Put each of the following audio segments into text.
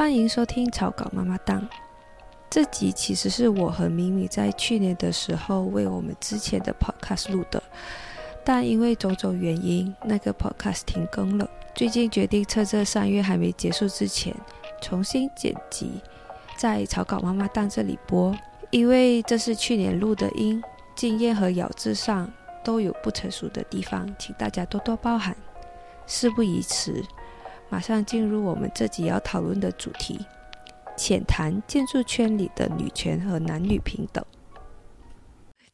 欢迎收听草稿妈妈档。这集其实是我和咪咪在去年的时候为我们之前的 podcast 录的，但因为种种原因，那个 podcast 停更了。最近决定趁这三月还没结束之前，重新剪辑，在草稿妈妈档这里播。因为这是去年录的音，经验和咬字上都有不成熟的地方，请大家多多包涵。事不宜迟，马上进入我们这集要讨论的主题。浅谈建筑圈里的女权和男女平等。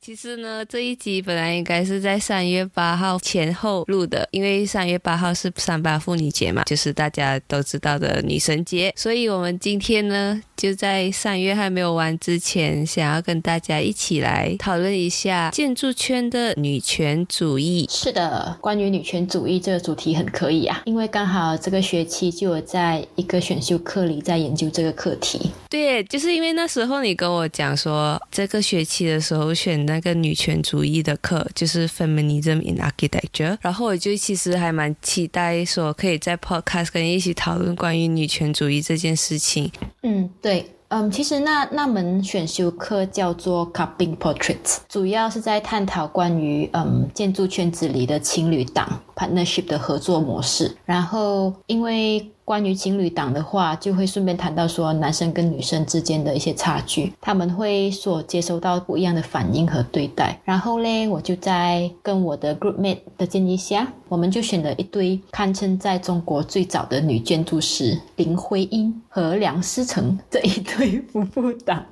其实呢，这一集本来应该是在三月八号前后录的，因为三月八号是三八妇女节嘛，就是大家都知道的女神节，所以我们今天呢。就在三月还没有完之前，想要跟大家一起来讨论一下建筑圈的女权主义。是的，关于女权主义这个主题很可以啊，因为刚好这个学期就有在一个选修课里在研究这个课题。对，就是因为那时候你跟我讲说，这个学期的时候选那个女权主义的课，就是 Feminism in Architecture，然后我就其实还蛮期待说，可以在 Podcast 跟你一起讨论关于女权主义这件事情。嗯。对，嗯，其实那那门选修课叫做 Cupping Portraits，主要是在探讨关于嗯建筑圈子里的情侣档 partnership 的合作模式，然后因为。关于情侣档的话，就会顺便谈到说男生跟女生之间的一些差距，他们会所接收到不一样的反应和对待。然后嘞，我就在跟我的 group mate 的建议下，我们就选了一堆堪称在中国最早的女建筑师林徽因和梁思成这一对 夫妇档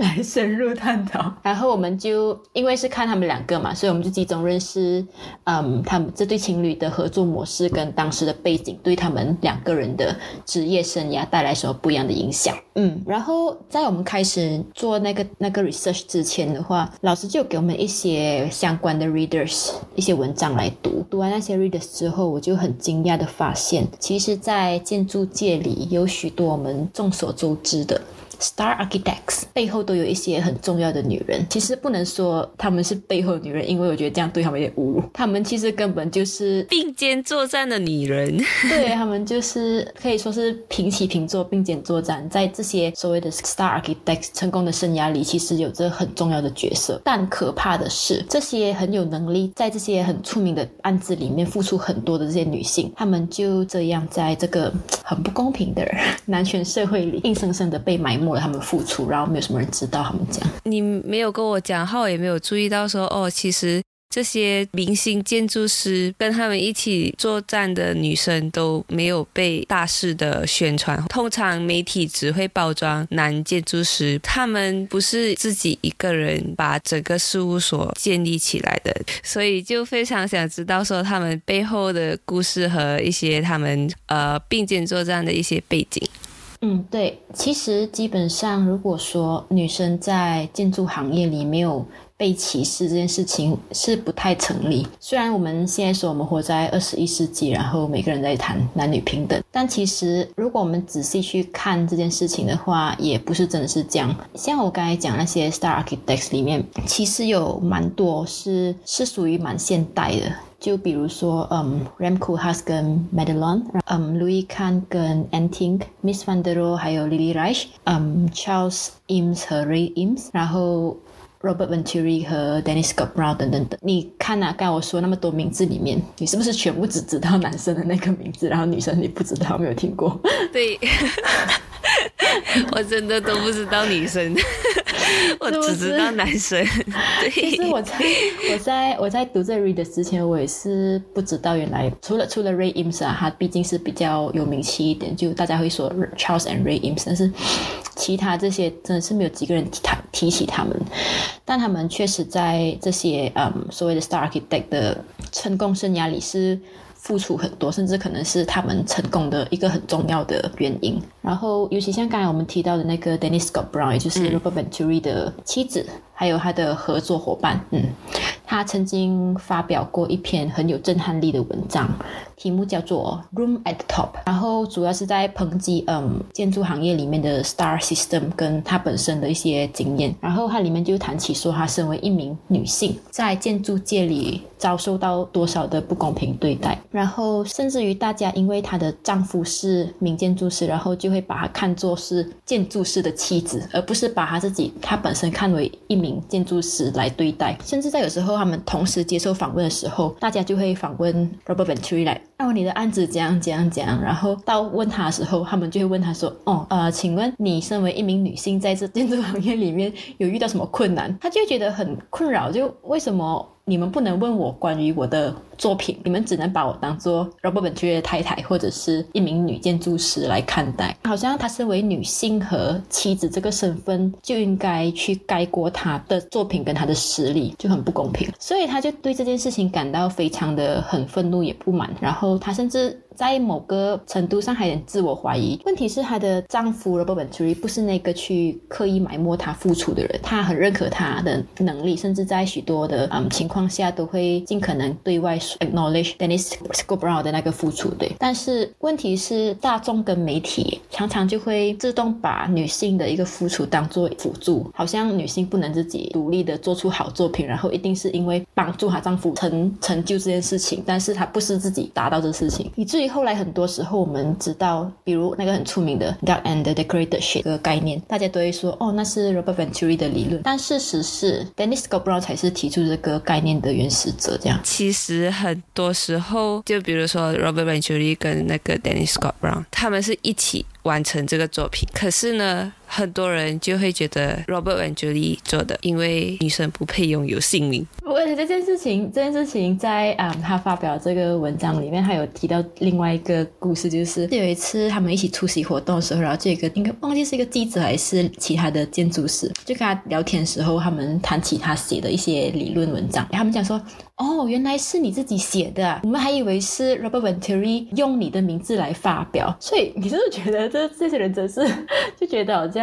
来深入探讨。然后我们就因为是看他们两个嘛，所以我们就集中认识，嗯，他们这对情侣的合作模式跟当时的背景对他们两个人。的职业生涯带来什么不一样的影响？嗯，然后在我们开始做那个那个 research 之前的话，老师就给我们一些相关的 readers 一些文章来读。读完那些 readers 之后，我就很惊讶的发现，其实，在建筑界里有许多我们众所周知的。Star Architects 背后都有一些很重要的女人，其实不能说他们是背后女人，因为我觉得这样对他们有点侮辱。他们其实根本就是并肩作战的女人，对他们就是可以说是平起平坐、并肩作战，在这些所谓的 Star Architects 成功的生涯里，其实有着很重要的角色。但可怕的是，这些很有能力，在这些很出名的案子里面付出很多的这些女性，她们就这样在这个很不公平的男权社会里，硬生生的被埋没。为他们付出，然后没有什么人知道他们这样。你没有跟我讲，后也没有注意到说，哦，其实这些明星建筑师跟他们一起作战的女生都没有被大肆的宣传。通常媒体只会包装男建筑师，他们不是自己一个人把整个事务所建立起来的，所以就非常想知道说他们背后的故事和一些他们呃并肩作战的一些背景。嗯，对，其实基本上，如果说女生在建筑行业里没有被歧视这件事情是不太成立。虽然我们现在说我们活在二十一世纪，然后每个人在谈男女平等，但其实如果我们仔细去看这件事情的话，也不是真的是这样。像我刚才讲那些 Star Architects 里面，其实有蛮多是是属于蛮现代的。就比如说，嗯，Ramco Has 跟 Madelon，嗯，Louis Khan 跟 Anting，Miss Van der Rohe 还有 Lily Reich，嗯，Charles Eames 和 Ray Eames，然后 Robert Venturi 和 Dennis Scott Brown 等等等。你看啊，刚我说那么多名字里面，你是不是全部只知道男生的那个名字，然后女生你不知道，没有听过？对，我真的都不知道女生。我只知道男生。其实我在我在我在读这 read 之前，我也是不知道原来除了除了 Ray Eames 啊，他毕竟是比较有名气一点，就大家会说 Charles and Ray Eames，但是其他这些真的是没有几个人提提起他们。但他们确实在这些嗯所谓的 Star Architect 的成功生涯里是。付出很多，甚至可能是他们成功的一个很重要的原因。然后，尤其像刚才我们提到的那个 Dennis Scott Brown，也就是 Robert Venturi 的妻子。还有他的合作伙伴。嗯，他曾经发表过一篇很有震撼力的文章。题目叫做 Room at the Top，然后主要是在抨击嗯建筑行业里面的 Star System 跟他本身的一些经验，然后它里面就谈起说，她身为一名女性，在建筑界里遭受到多少的不公平对待，然后甚至于大家因为她的丈夫是名建筑师，然后就会把她看作是建筑师的妻子，而不是把她自己她本身看为一名建筑师来对待，甚至在有时候他们同时接受访问的时候，大家就会访问 Robert Venturi 来。哦，你的案子怎样怎样怎样？然后到问他的时候，他们就会问他说：“哦，呃，请问你身为一名女性，在这建筑行业里面有遇到什么困难？”他就觉得很困扰，就为什么？你们不能问我关于我的作品，你们只能把我当做 Robert Venturi 的太太或者是一名女建筑师来看待。好像她身为女性和妻子这个身份，就应该去盖过她的作品跟她的实力，就很不公平。所以她就对这件事情感到非常的很愤怒也不满。然后她甚至。在某个程度上还有点自我怀疑。问题是她的丈夫 Robert Venturi 不是那个去刻意埋没她付出的人，他很认可她的能力，甚至在许多的嗯情况下都会尽可能对外 acknowledge Dennis Scobrow 的那个付出。对，但是问题是大众跟媒体常常就会自动把女性的一个付出当做辅助，好像女性不能自己独立的做出好作品，然后一定是因为帮助她丈夫成成就这件事情，但是她不是自己达到这事情，以至于。后来很多时候，我们知道，比如那个很出名的 dark and decorated shape 这个概念，大家都会说，哦，那是 Robert Venturi 的理论。但事实是，Dennis Scobrow 才是提出这个概念的原始者。这样，其实很多时候，就比如说 Robert Venturi 跟那个 Dennis Scott Brown，他们是一起完成这个作品。可是呢？很多人就会觉得 Robert Venturi 做的，因为女生不配拥有姓名。为了这件事情，这件事情在啊，他发表这个文章里面，他有提到另外一个故事，就是有一次他们一起出席活动的时候，然后这个应该忘记是一个记者还是其他的建筑师，就跟他聊天的时候，他们谈起他写的一些理论文章，他们讲说。哦，原来是你自己写的，我们还以为是 Robert Venturi 用你的名字来发表，所以你是不是觉得这这些人真是就觉得好像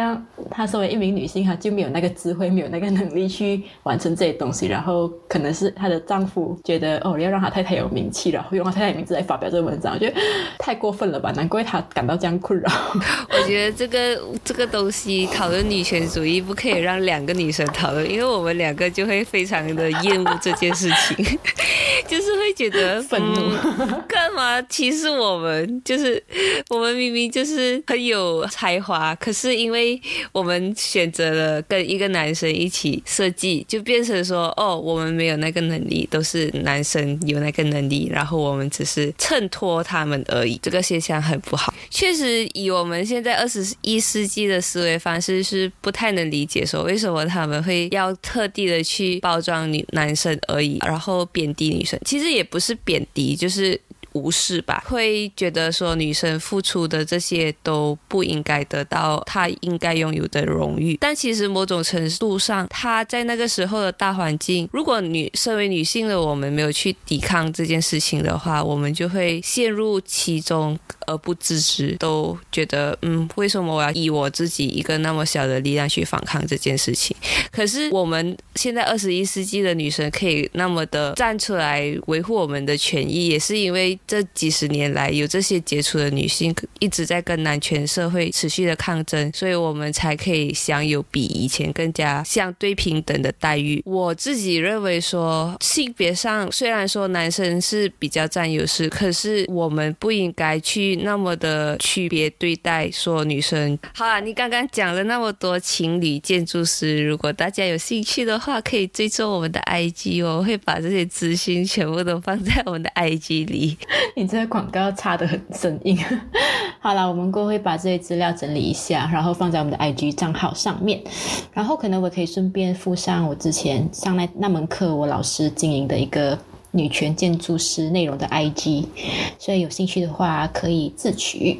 她身为一名女性，她就没有那个智慧，没有那个能力去完成这些东西，然后可能是她的丈夫觉得哦要让她太太有名气，然后用她太太名字来发表这个文章，我觉得太过分了吧？难怪她感到这样困扰。我觉得这个这个东西讨论女权主义不可以让两个女生讨论，因为我们两个就会非常的厌恶这件事情。就是会觉得 愤怒，干嘛歧视我们？就是我们明明就是很有才华，可是因为我们选择了跟一个男生一起设计，就变成说，哦，我们没有那个能力，都是男生有那个能力，然后我们只是衬托他们而已。这个现象很不好。确实，以我们现在二十一世纪的思维方式，是不太能理解说为什么他们会要特地的去包装女男生而已，然后。贬低女生，其实也不是贬低，就是无视吧。会觉得说女生付出的这些都不应该得到她应该拥有的荣誉。但其实某种程度上，她在那个时候的大环境，如果女身为女性的我们没有去抵抗这件事情的话，我们就会陷入其中。而不自知，都觉得嗯，为什么我要以我自己一个那么小的力量去反抗这件事情？可是我们现在二十一世纪的女生可以那么的站出来维护我们的权益，也是因为这几十年来有这些杰出的女性一直在跟男权社会持续的抗争，所以我们才可以享有比以前更加相对平等的待遇。我自己认为说，性别上虽然说男生是比较占优势，可是我们不应该去。那么的区别对待说女生，好啊！你刚刚讲了那么多情侣建筑师，如果大家有兴趣的话，可以追踪我们的 IG，我会把这些资讯全部都放在我们的 IG 里。你这个广告插的很生硬。好了，我们过会把这些资料整理一下，然后放在我们的 IG 账号上面，然后可能我可以顺便附上我之前上那那门课我老师经营的一个。女权建筑师内容的 IG，所以有兴趣的话可以自取。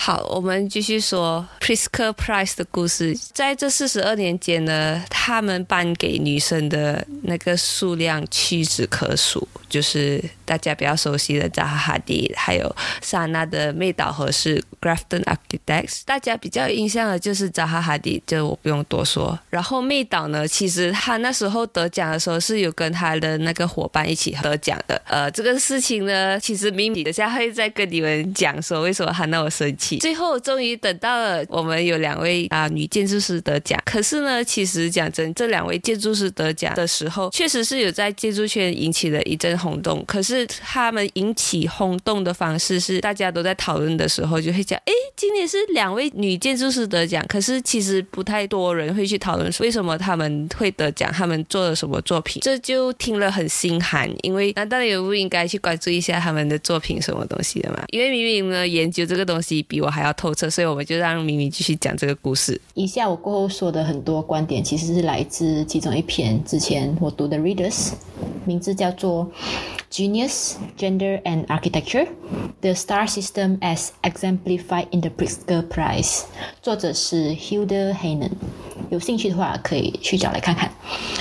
好，我们继续说 Priska Price 的故事。在这四十二年间呢，他们颁给女生的那个数量屈指可数，就是大家比较熟悉的扎哈哈迪，还有萨娜的妹岛和是 Grafton Architects。大家比较有印象的就是扎哈哈迪，就我不用多说。然后妹岛呢，其实他那时候得奖的时候是有跟他的那个伙伴一起得奖的。呃，这个事情呢，其实咪咪等下会再跟你们讲说为什么他那么生气。最后终于等到了我们有两位啊女建筑师得奖。可是呢，其实讲真，这两位建筑师得奖的时候，确实是有在建筑圈引起了一阵轰动。可是他们引起轰动的方式是，大家都在讨论的时候就会讲，哎，今年是两位女建筑师得奖。可是其实不太多人会去讨论为什么他们会得奖，他们做了什么作品。这就听了很心寒，因为难道也不应该去关注一下他们的作品什么东西的吗？因为明明呢，研究这个东西比我还要透彻，所以我们就让明明继续讲这个故事。以下我过后说的很多观点，其实是来自其中一篇之前我读的《Readers》，名字叫做《Genius, Gender and Architecture: The Star System as Exemplified in the Pritzker Prize》，作者是 Hilda Heinen。有兴趣的话，可以去找来看看。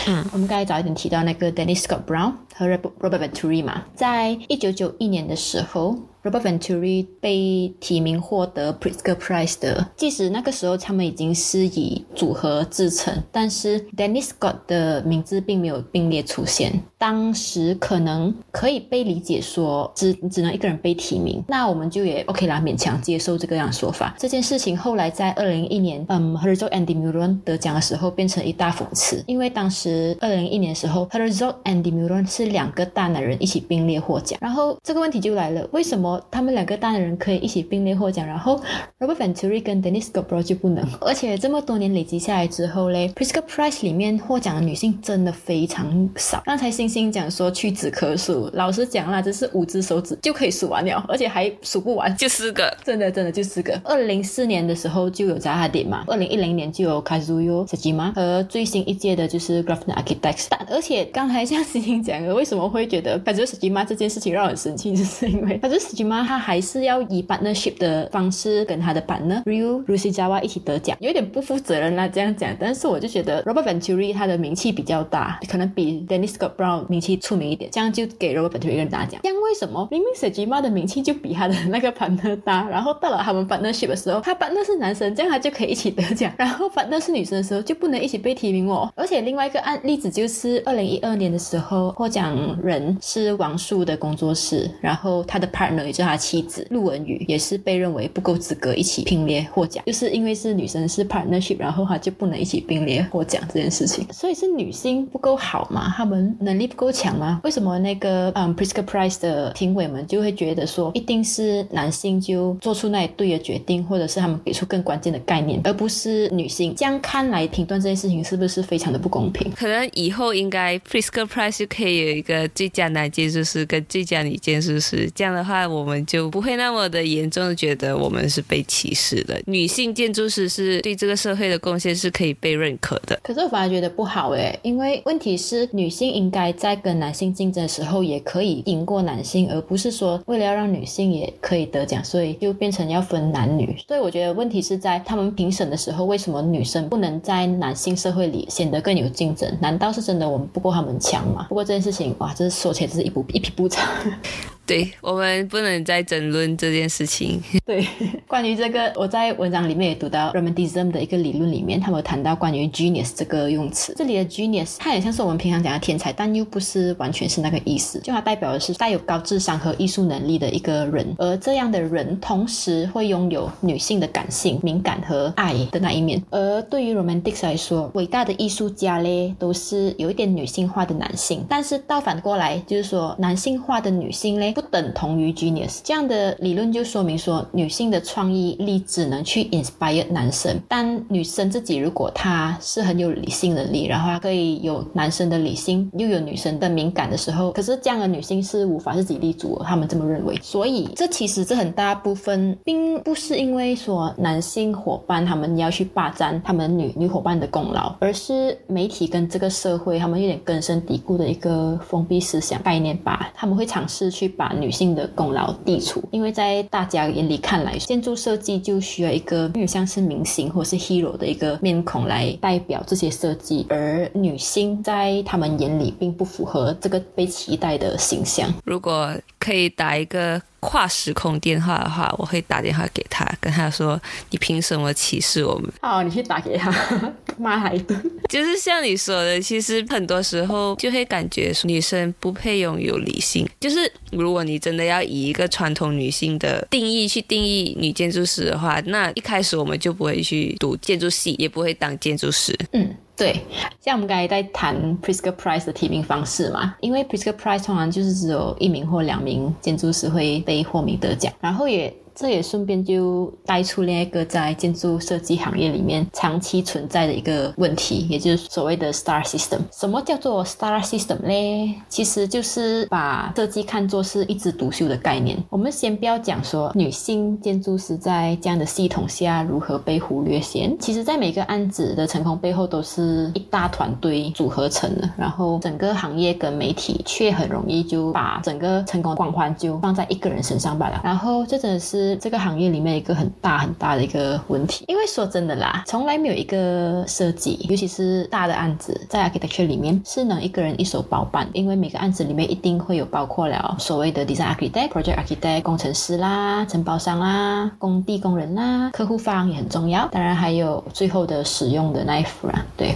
嗯，我们刚才早一点提到那个 Dennis Scott Brown 和 Robert Venturi 嘛，在一九九一年的时候。Robert Venturi 被提名获得 Pritzker Prize 的，即使那个时候他们已经是以组合制成，但是 Dennis Scott 的名字并没有并列出现。当时可能可以被理解说只只能一个人被提名，那我们就也 OK 啦，勉强接受这个样说法。这件事情后来在二零一年，嗯，Herzog and Demuron 得奖的时候变成一大讽刺，因为当时二零一年的时候，Herzog and Demuron 是两个大男人一起并列获奖，然后这个问题就来了，为什么？他们两个大男人可以一起并列获奖，然后 Robert Venturi 跟 Dennis Scott 就不能。而且这么多年累积下来之后嘞 p r i s c a Prize 里面获奖的女性真的非常少。刚才星星讲说屈指可数，老实讲啦，只是五只手指就可以数完了，而且还数不完，就四个，真的真的就四个。二零零四年的时候就有 Zaha d 嘛，二零一零年就有 Kazuyo Sajima 和最新一届的就是 Grafton Architects。但而且刚才像星星讲的，为什么会觉得 Kazuyo Sajima 这件事情让我很生气，就是因为 Kazuyo Sajima。他还是要以 partnership 的方式跟他的 partner Ryu Rusizawa 一起得奖，有点不负责任啦这样讲。但是我就觉得 Robert Venturi 他的名气比较大，可能比 Dennis Scott Brown 名气出名一点，这样就给 Robert Venturi 一个大奖。这样为什么明明 Sejima 的名气就比他的那个 partner 大，然后到了他们 partnership 的时候，他 partner 是男生，这样他就可以一起得奖，然后 partner 是女生的时候就不能一起被提名哦。而且另外一个案例子就是二零一二年的时候，获奖人是王树的工作室，然后他的 partner 也就是。他妻子陆文宇也是被认为不够资格一起并列获奖，就是因为是女生是 partnership，然后他就不能一起并列获奖这件事情。所以是女性不够好吗？他们能力不够强吗？为什么那个嗯 Pritzker Prize 的评委们就会觉得说一定是男性就做出那一对的决定，或者是他们给出更关键的概念，而不是女性？这样看来评断这件事情是不是非常的不公平？可能以后应该 Pritzker Prize 就可以有一个最佳男建筑师跟最佳女建筑师，这样的话我们。就不会那么的严重的觉得我们是被歧视的。女性建筑师是对这个社会的贡献是可以被认可的。可是我反而觉得不好诶，因为问题是女性应该在跟男性竞争的时候也可以赢过男性，而不是说为了要让女性也可以得奖，所以就变成要分男女。所以我觉得问题是在他们评审的时候，为什么女生不能在男性社会里显得更有竞争？难道是真的我们不够他们强吗？不过这件事情哇，这说起来是一步一匹不长。对我们不能再争论这件事情。对，关于这个，我在文章里面也读到 Romanticism 的一个理论里面，他们谈到关于 genius 这个用词。这里的 genius 它也像是我们平常讲的天才，但又不是完全是那个意思。就它代表的是带有高智商和艺术能力的一个人，而这样的人同时会拥有女性的感性、敏感和爱的那一面。而对于 Romantics 来说，伟大的艺术家嘞，都是有一点女性化的男性。但是倒反过来，就是说男性化的女性嘞。不等同于 genius，这样的理论就说明说，女性的创意力只能去 inspire 男生，但女生自己如果她是很有理性能力，然后她可以有男生的理性，又有女生的敏感的时候，可是这样的女性是无法自己立足，他们这么认为。所以这其实这很大部分并不是因为说男性伙伴他们要去霸占他们女女伙伴的功劳，而是媒体跟这个社会他们有点根深蒂固的一个封闭思想概念吧，他们会尝试去把。女性的功劳剔除，因为在大家眼里看来，建筑设计就需要一个有点像是明星或是 hero 的一个面孔来代表这些设计，而女性在他们眼里并不符合这个被期待的形象。如果可以打一个跨时空电话的话，我会打电话给他，跟他说：“你凭什么歧视我们？”好，你去打给他，骂他一顿。就是像你说的，其实很多时候就会感觉女生不配拥有理性。就是如果你真的要以一个传统女性的定义去定义女建筑师的话，那一开始我们就不会去读建筑系，也不会当建筑师。嗯。对，像我们刚才在谈 Prisker Prize 的提名方式嘛，因为 Prisker Prize 通常就是只有一名或两名建筑师会被获名得奖，然后也。这也顺便就带出另一个在建筑设计行业里面长期存在的一个问题，也就是所谓的 star system。什么叫做 star system 嘞？其实就是把设计看作是一枝独秀的概念。我们先不要讲说女性建筑师在这样的系统下如何被忽略先。其实，在每个案子的成功背后，都是一大团队组合成的。然后，整个行业跟媒体却很容易就把整个成功光环就放在一个人身上罢了。然后，这真的是。这个行业里面一个很大很大的一个问题，因为说真的啦，从来没有一个设计，尤其是大的案子，在 architecture 里面是能一个人一手包办，因为每个案子里面一定会有包括了所谓的 design architect、project architect、工程师啦、承包商啦、工地工人啦、客户方也很重要，当然还有最后的使用的那一副啦，对。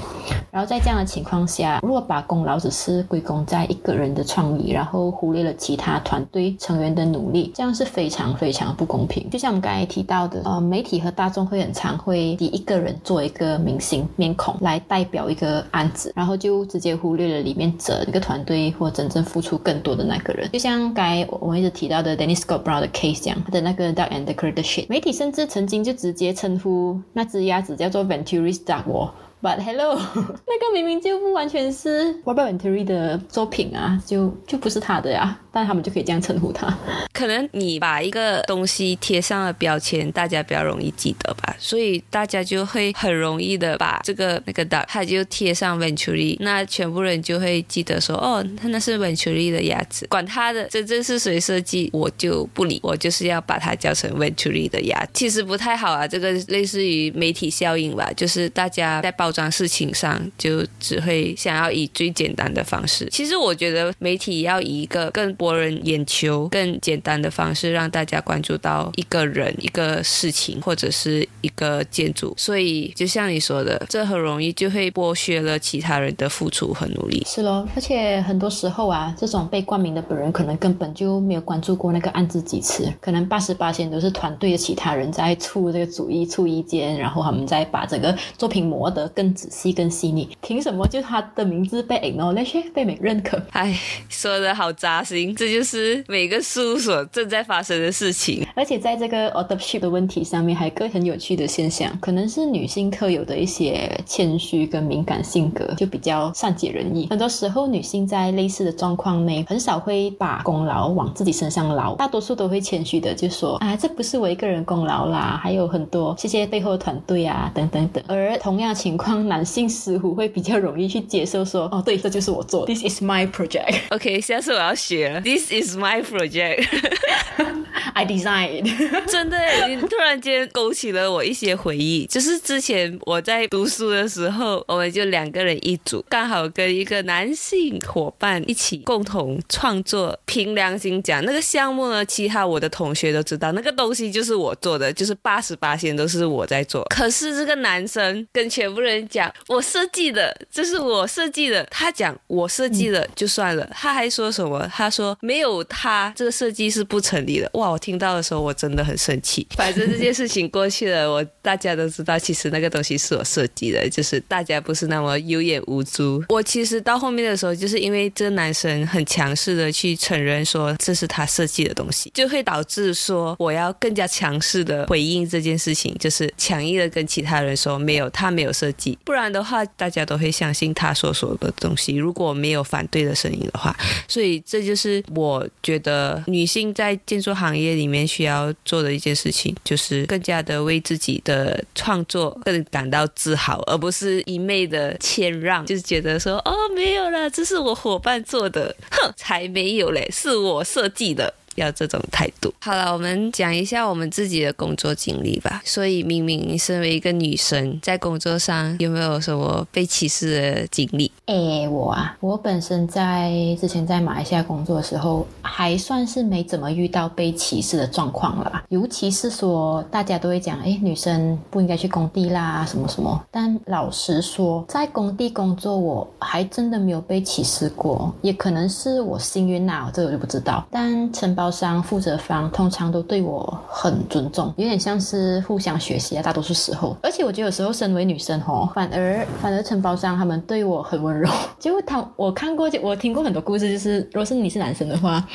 然后在这样的情况下，如果把功劳只是归功在一个人的创意，然后忽略了其他团队成员的努力，这样是非常非常不公。公平，就像我们刚才提到的，呃，媒体和大众会很常会以一个人做一个明星面孔来代表一个案子，然后就直接忽略了里面整个团队或真正付出更多的那个人。就像刚才我们一直提到的 Dennis Scott Brown 的 case 这样，他的那个 d u c and the Crater Ship，媒体甚至曾经就直接称呼那只鸭子叫做 Venturi's Duck 哦。But hello，那个明明就不完全是 Robert Venturi 的作品啊，就就不是他的呀，但他们就可以这样称呼他。可能你把一个东西贴上了标签，大家比较容易记得吧，所以大家就会很容易的把这个那个的，他就贴上 Venturi，那全部人就会记得说，哦，他那是 Venturi 的鸭子，管他的真正是谁设计，我就不理，我就是要把它叫成 Venturi 的鸭。其实不太好啊，这个类似于媒体效应吧，就是大家在包。装事情上就只会想要以最简单的方式。其实我觉得媒体要以一个更博人眼球、更简单的方式让大家关注到一个人、一个事情或者是一个建筑。所以就像你说的，这很容易就会剥削了其他人的付出和努力。是咯，而且很多时候啊，这种被冠名的本人可能根本就没有关注过那个案子几次，可能八十八线都是团队的其他人在出这个主意、出意见，然后他们再把整个作品磨得更。仔细、更细腻，凭什么就他的名字被 acknowledge、被美认可？哎，说的好扎心，这就是每个事务所正在发生的事情。而且在这个 authorship 的问题上面，还有个很有趣的现象，可能是女性特有的一些谦虚跟敏感性格，就比较善解人意。很多时候，女性在类似的状况内，很少会把功劳往自己身上捞，大多数都会谦虚的就说：“啊，这不是我一个人功劳啦，还有很多谢谢背后的团队啊，等等等。”而同样情况。男性似乎会比较容易去接受，说哦，对，这就是我做，This is my project。OK，下次我要学，This is my project，I design。真的，你突然间勾起了我一些回忆，就是之前我在读书的时候，我们就两个人一组，刚好跟一个男性伙伴一起共同创作。凭良心讲，那个项目呢，其他我的同学都知道，那个东西就是我做的，就是八十八线都是我在做。可是这个男生跟全部人。讲我设计的，这是我设计的。他讲我设计的就算了，他还说什么？他说没有他这个设计是不成立的。哇！我听到的时候我真的很生气。反正这件事情过去了，我大家都知道，其实那个东西是我设计的，就是大家不是那么有眼无珠。我其实到后面的时候，就是因为这个男生很强势的去承认说这是他设计的东西，就会导致说我要更加强势的回应这件事情，就是强硬的跟其他人说没有他没有设计。不然的话，大家都会相信他所说的东西。如果没有反对的声音的话，所以这就是我觉得女性在建筑行业里面需要做的一件事情，就是更加的为自己的创作更感到自豪，而不是一昧的谦让，就是觉得说哦没有啦，这是我伙伴做的，哼，才没有嘞，是我设计的。要这种态度。好了，我们讲一下我们自己的工作经历吧。所以，明明你身为一个女生，在工作上有没有什么被歧视的经历？哎，我啊，我本身在之前在马来西亚工作的时候，还算是没怎么遇到被歧视的状况了吧。尤其是说，大家都会讲，哎，女生不应该去工地啦，什么什么。但老实说，在工地工作，我还真的没有被歧视过。也可能是我幸运呐，这个我就不知道。但承包包商、负责方通常都对我很尊重，有点像是互相学习啊。大多数时候，而且我觉得有时候身为女生哦，反而反而承包商他们对我很温柔。结果他我看过就，我听过很多故事，就是如果是你是男生的话，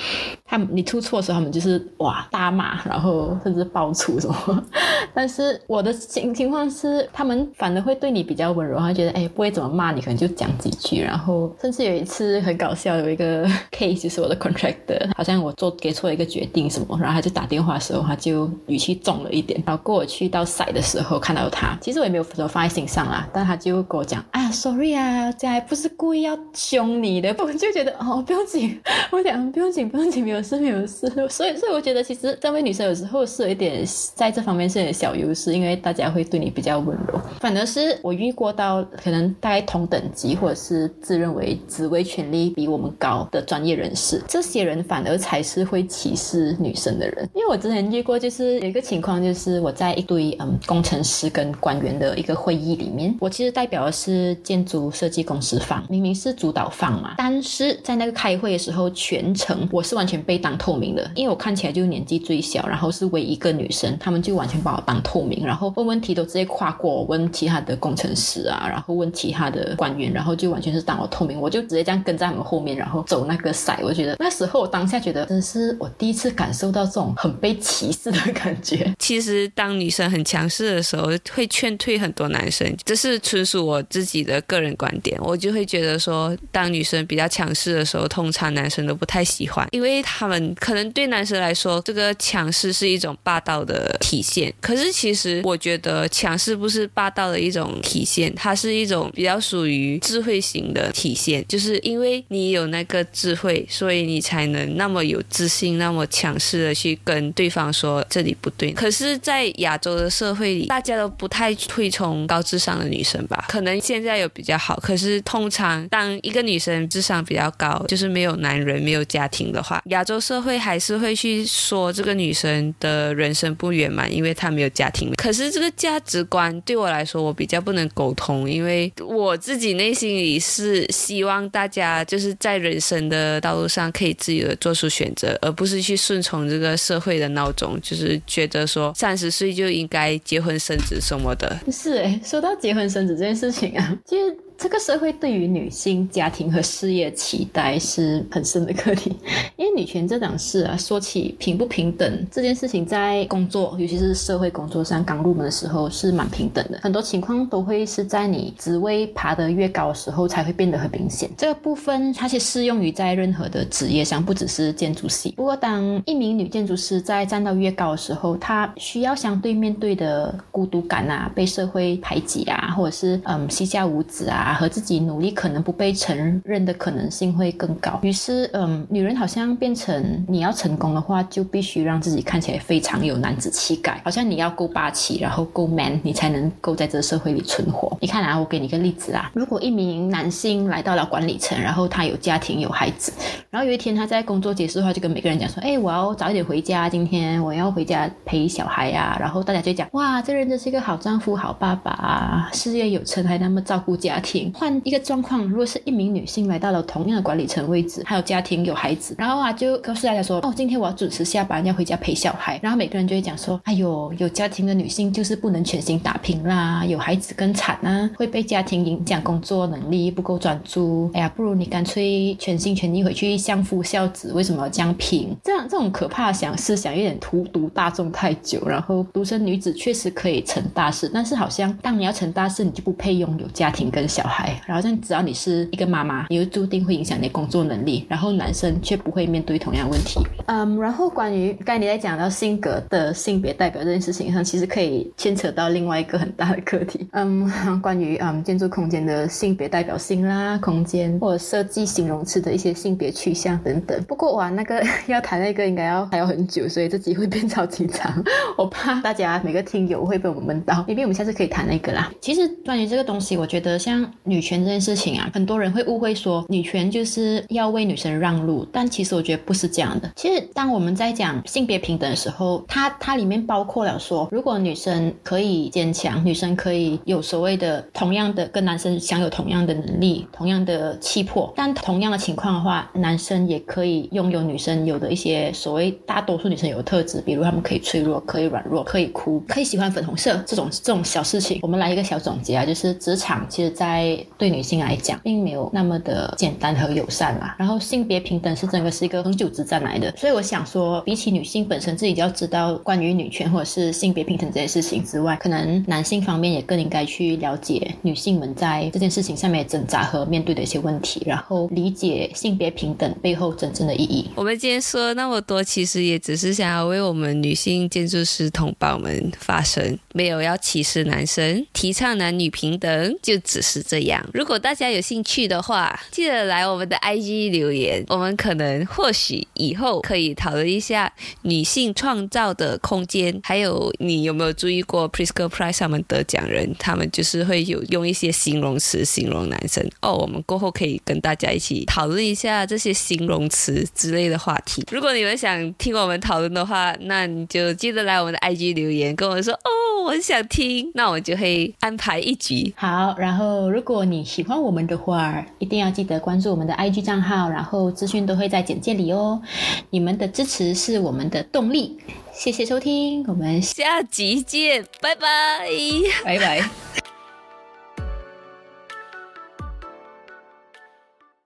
他你出错的时候，他们就是哇大骂，然后甚至爆粗什么。但是我的情情况是，他们反而会对你比较温柔，他觉得哎不会怎么骂你，可能就讲几句。然后甚至有一次很搞笑，有一个 case 就是我的 contractor，好像我做给错一个决定什么，然后他就打电话的时候，他就语气重了一点。然后过去到赛的时候看到他，其实我也没有说放在心上啦，但他就跟我讲，啊，sorry 啊，这还不是故意要凶你的，我就觉得哦不用紧，我讲不用紧不用紧，没有事没有事。所以所以我觉得其实这位女生有时候是有一点在这方面是有点小优势，因为大家会对你比较温柔。反而是我遇过到可能大概同等级或者是自认为职位权力比我们高的专业人士，这些人反而才是会歧视女生的人。因为我之前遇过，就是有一个情况，就是我在一堆嗯工程师跟官员的一个会议里面，我其实代表的是建筑设计公司方，明明是主导方嘛，但是在那个开会的时候，全程我是完全被当透明的，因为我看起来就年纪最小，然后是唯一一个女生，他们就完全把我当透明，然后问问题都直接跨过问其他的工程师啊，然后问其他的官员，然后就完全是当我透明，我就直接这样跟在他们后面，然后走那个赛。我觉得那时候 我当下觉得，真是我第一次感受到这种很被歧视的感觉。其实当女生很强势的时候，会劝退很多男生，这是纯属我自己的个人观点。我就会觉得说，当女生比较强势的时候，通常男生都不太喜欢，因为他们可能对男生来说，这个强势是一种霸道的体现。可是其实我觉得强势不是霸道的一种体现，它是一种比较属于智慧型的体现，就是因为你有那个智慧，所以你才能那么有自信、那么强势的去跟对方说这里不对。可是，在亚洲的社会里，大家都不太推崇高智商的女生吧？可能现在有比较好，可是通常当一个女生智商比较高，就是没有男人、没有家庭的话，亚洲社会还是会去说这个女生的人生不圆满，因为她没有家庭。可是这个价值观对我来说，我比较不能沟通，因为我自己内心里是希望大家就是在人生的道路上可以自由的做出选择，而不是去顺从这个社会的闹钟，就是觉得说三十岁就应该结婚生子什么的。是诶，说到结婚生子这件事情啊，其实。这个社会对于女性家庭和事业期待是很深的课题，因为女权这档事啊，说起平不平等这件事情，在工作，尤其是社会工作上刚入门的时候是蛮平等的，很多情况都会是在你职位爬得越高的时候才会变得很明显。这个部分它其实适用于在任何的职业上，不只是建筑系。不过，当一名女建筑师在站到越高的时候，她需要相对面对的孤独感啊，被社会排挤啊，或者是嗯膝下无子啊。和自己努力可能不被承认的可能性会更高，于是，嗯，女人好像变成你要成功的话，就必须让自己看起来非常有男子气概，好像你要够霸气，然后够 man，你才能够在这个社会里存活。你看啊，我给你个例子啊，如果一名男性来到了管理层，然后他有家庭有孩子，然后有一天他在工作结束的话，就跟每个人讲说，哎，我要早一点回家，今天我要回家陪小孩呀，然后大家就讲，哇，这人真是一个好丈夫、好爸爸啊，事业有成，还那么照顾家庭。换一个状况，如果是一名女性来到了同样的管理层位置，还有家庭有孩子，然后啊就告诉大家说，哦，今天我要准时下班，要回家陪小孩。然后每个人就会讲说，哎呦，有家庭的女性就是不能全心打拼啦，有孩子更惨啊，会被家庭影响工作能力，不够专注。哎呀，不如你干脆全心全意回去相夫教子，为什么要这样拼？这样这种可怕的想思想有点荼毒大众太久。然后独生女子确实可以成大事，但是好像当你要成大事，你就不配拥有家庭跟小。孩，然后像只要你是一个妈妈，你就注定会影响你的工作能力，然后男生却不会面对同样问题。嗯，然后关于刚才你在讲到性格的性别代表这件事情上，其实可以牵扯到另外一个很大的课题。嗯，关于嗯建筑空间的性别代表性啦，空间或者设计形容词的一些性别趋向等等。不过哇，那个要谈那个应该要还要很久，所以这集会变超级长，我怕大家每个听友会被我们闷到。maybe 我们下次可以谈那个啦。其实关于这个东西，我觉得像女权这件事情啊，很多人会误会说女权就是要为女生让路，但其实我觉得不是这样的。其实当我们在讲性别平等的时候，它它里面包括了说，如果女生可以坚强，女生可以有所谓的同样的跟男生享有同样的能力、同样的气魄，但同样的情况的话，男生也可以拥有女生有的一些所谓大多数女生有的特质，比如他们可以脆弱、可以软弱、可以哭、可以喜欢粉红色这种这种小事情。我们来一个小总结啊，就是职场其实在对女性来讲，并没有那么的简单和友善啦。然后性别平等是整个是一个恒久之战来的，所以我想说，比起女性本身自己要知道关于女权或者是性别平等这些事情之外，可能男性方面也更应该去了解女性们在这件事情上面挣扎和面对的一些问题，然后理解性别平等背后真正的意义。我们今天说那么多，其实也只是想要为我们女性建筑师同胞们发声，没有要歧视男生，提倡男女平等，就只是这样。如果大家有兴趣的话，记得来我们的 IG 留言，我们可能或许以后可以讨论一下女性创造的空间，还有你有没有注意过 Pritzker Prize 上面得奖人，他们就是会有用一些形容词形容男生哦。我们过后可以跟大家一起讨论一下这些形容词之类的话题。如果你们想听我们讨论的话，那你就记得来我们的 IG 留言，跟我说哦，我很想听，那我就会安排一集。好，然后如如果你喜欢我们的话，一定要记得关注我们的 IG 账号，然后资讯都会在简介里哦。你们的支持是我们的动力，谢谢收听，我们下集见，拜拜，拜拜。